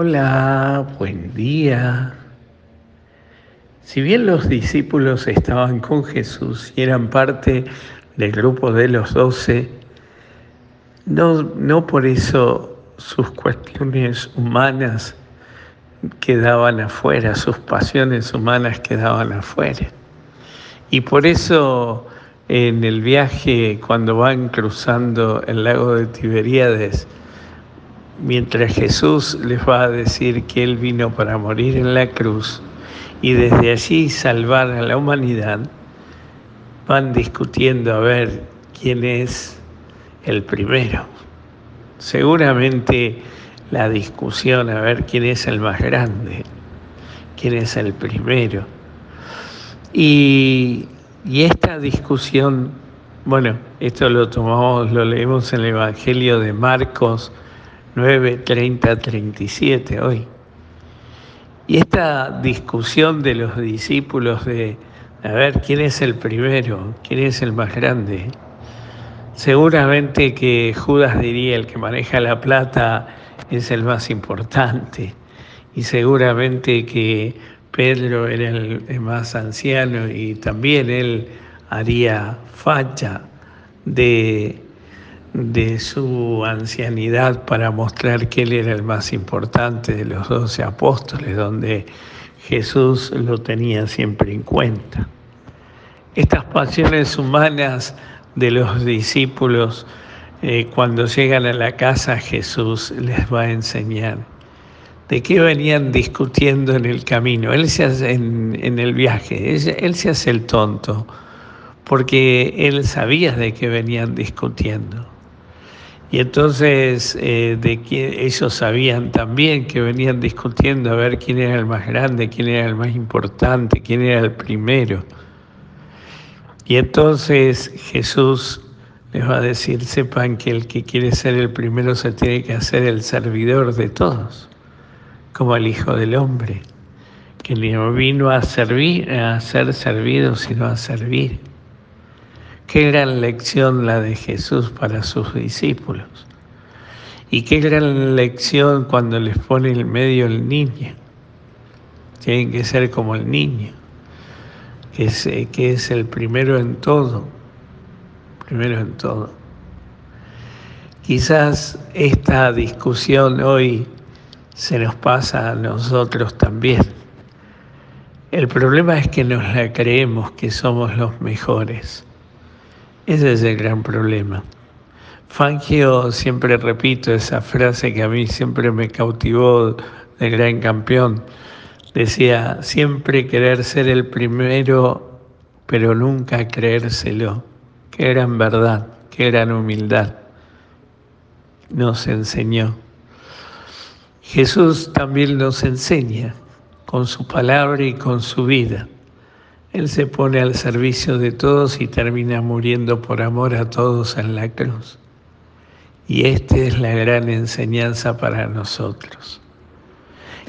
Hola, buen día. Si bien los discípulos estaban con Jesús y eran parte del grupo de los doce, no, no por eso sus cuestiones humanas quedaban afuera, sus pasiones humanas quedaban afuera. Y por eso en el viaje, cuando van cruzando el lago de Tiberíades, mientras Jesús les va a decir que Él vino para morir en la cruz y desde allí salvar a la humanidad, van discutiendo a ver quién es el primero. Seguramente la discusión a ver quién es el más grande, quién es el primero. Y, y esta discusión, bueno, esto lo tomamos, lo leemos en el Evangelio de Marcos, 9, 30, 37 hoy. Y esta discusión de los discípulos de, a ver, ¿quién es el primero? ¿Quién es el más grande? Seguramente que Judas diría, el que maneja la plata es el más importante. Y seguramente que Pedro era el más anciano y también él haría facha de de su ancianidad para mostrar que él era el más importante de los doce apóstoles, donde Jesús lo tenía siempre en cuenta. Estas pasiones humanas de los discípulos, eh, cuando llegan a la casa, Jesús les va a enseñar. ¿De qué venían discutiendo en el camino? Él se hace en, en el viaje, él se hace el tonto, porque él sabía de qué venían discutiendo. Y entonces eh, de que ellos sabían también que venían discutiendo a ver quién era el más grande, quién era el más importante, quién era el primero. Y entonces Jesús les va a decir, sepan que el que quiere ser el primero se tiene que hacer el servidor de todos, como el Hijo del Hombre, que no vino a servir, a ser servido, sino a servir Qué gran lección la de Jesús para sus discípulos. Y qué gran lección cuando les pone en medio el niño. Tienen que ser como el niño, que es, que es el primero en todo. Primero en todo. Quizás esta discusión hoy se nos pasa a nosotros también. El problema es que nos la creemos que somos los mejores ese es el gran problema. Fangio, siempre repito esa frase que a mí siempre me cautivó de gran campeón. Decía, siempre querer ser el primero, pero nunca creérselo. Qué gran verdad, qué gran humildad nos enseñó. Jesús también nos enseña con su palabra y con su vida. Él se pone al servicio de todos y termina muriendo por amor a todos en la cruz. Y esta es la gran enseñanza para nosotros.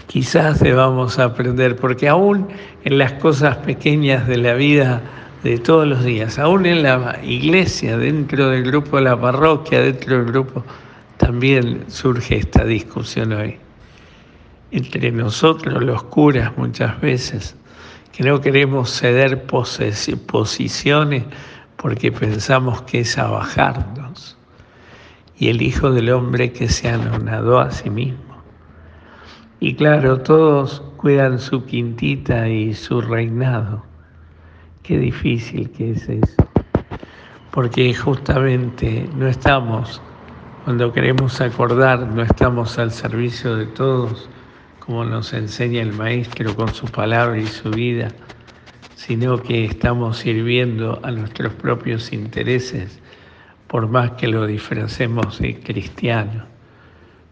Quizás debamos aprender, porque aún en las cosas pequeñas de la vida de todos los días, aún en la iglesia, dentro del grupo de la parroquia, dentro del grupo, también surge esta discusión hoy. Entre nosotros, los curas, muchas veces, que no queremos ceder posiciones porque pensamos que es abajarnos. Y el Hijo del Hombre que se anonadó a sí mismo. Y claro, todos cuidan su quintita y su reinado. Qué difícil que es eso. Porque justamente no estamos, cuando queremos acordar, no estamos al servicio de todos como nos enseña el Maestro con su palabra y su vida, sino que estamos sirviendo a nuestros propios intereses, por más que lo disfracemos de cristiano.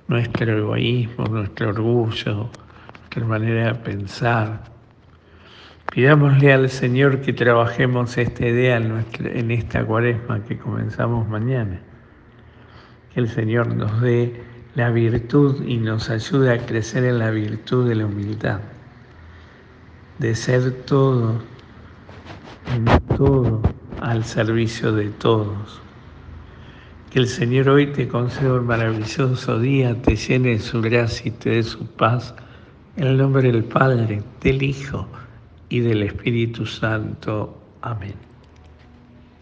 Nuestro egoísmo, nuestro orgullo, nuestra manera de pensar. Pidámosle al Señor que trabajemos esta idea en esta cuaresma que comenzamos mañana. Que el Señor nos dé la virtud y nos ayuda a crecer en la virtud de la humildad, de ser todo, en todo, al servicio de todos. Que el Señor hoy te conceda un maravilloso día, te llene de su gracia y te dé su paz. En el nombre del Padre, del Hijo y del Espíritu Santo. Amén.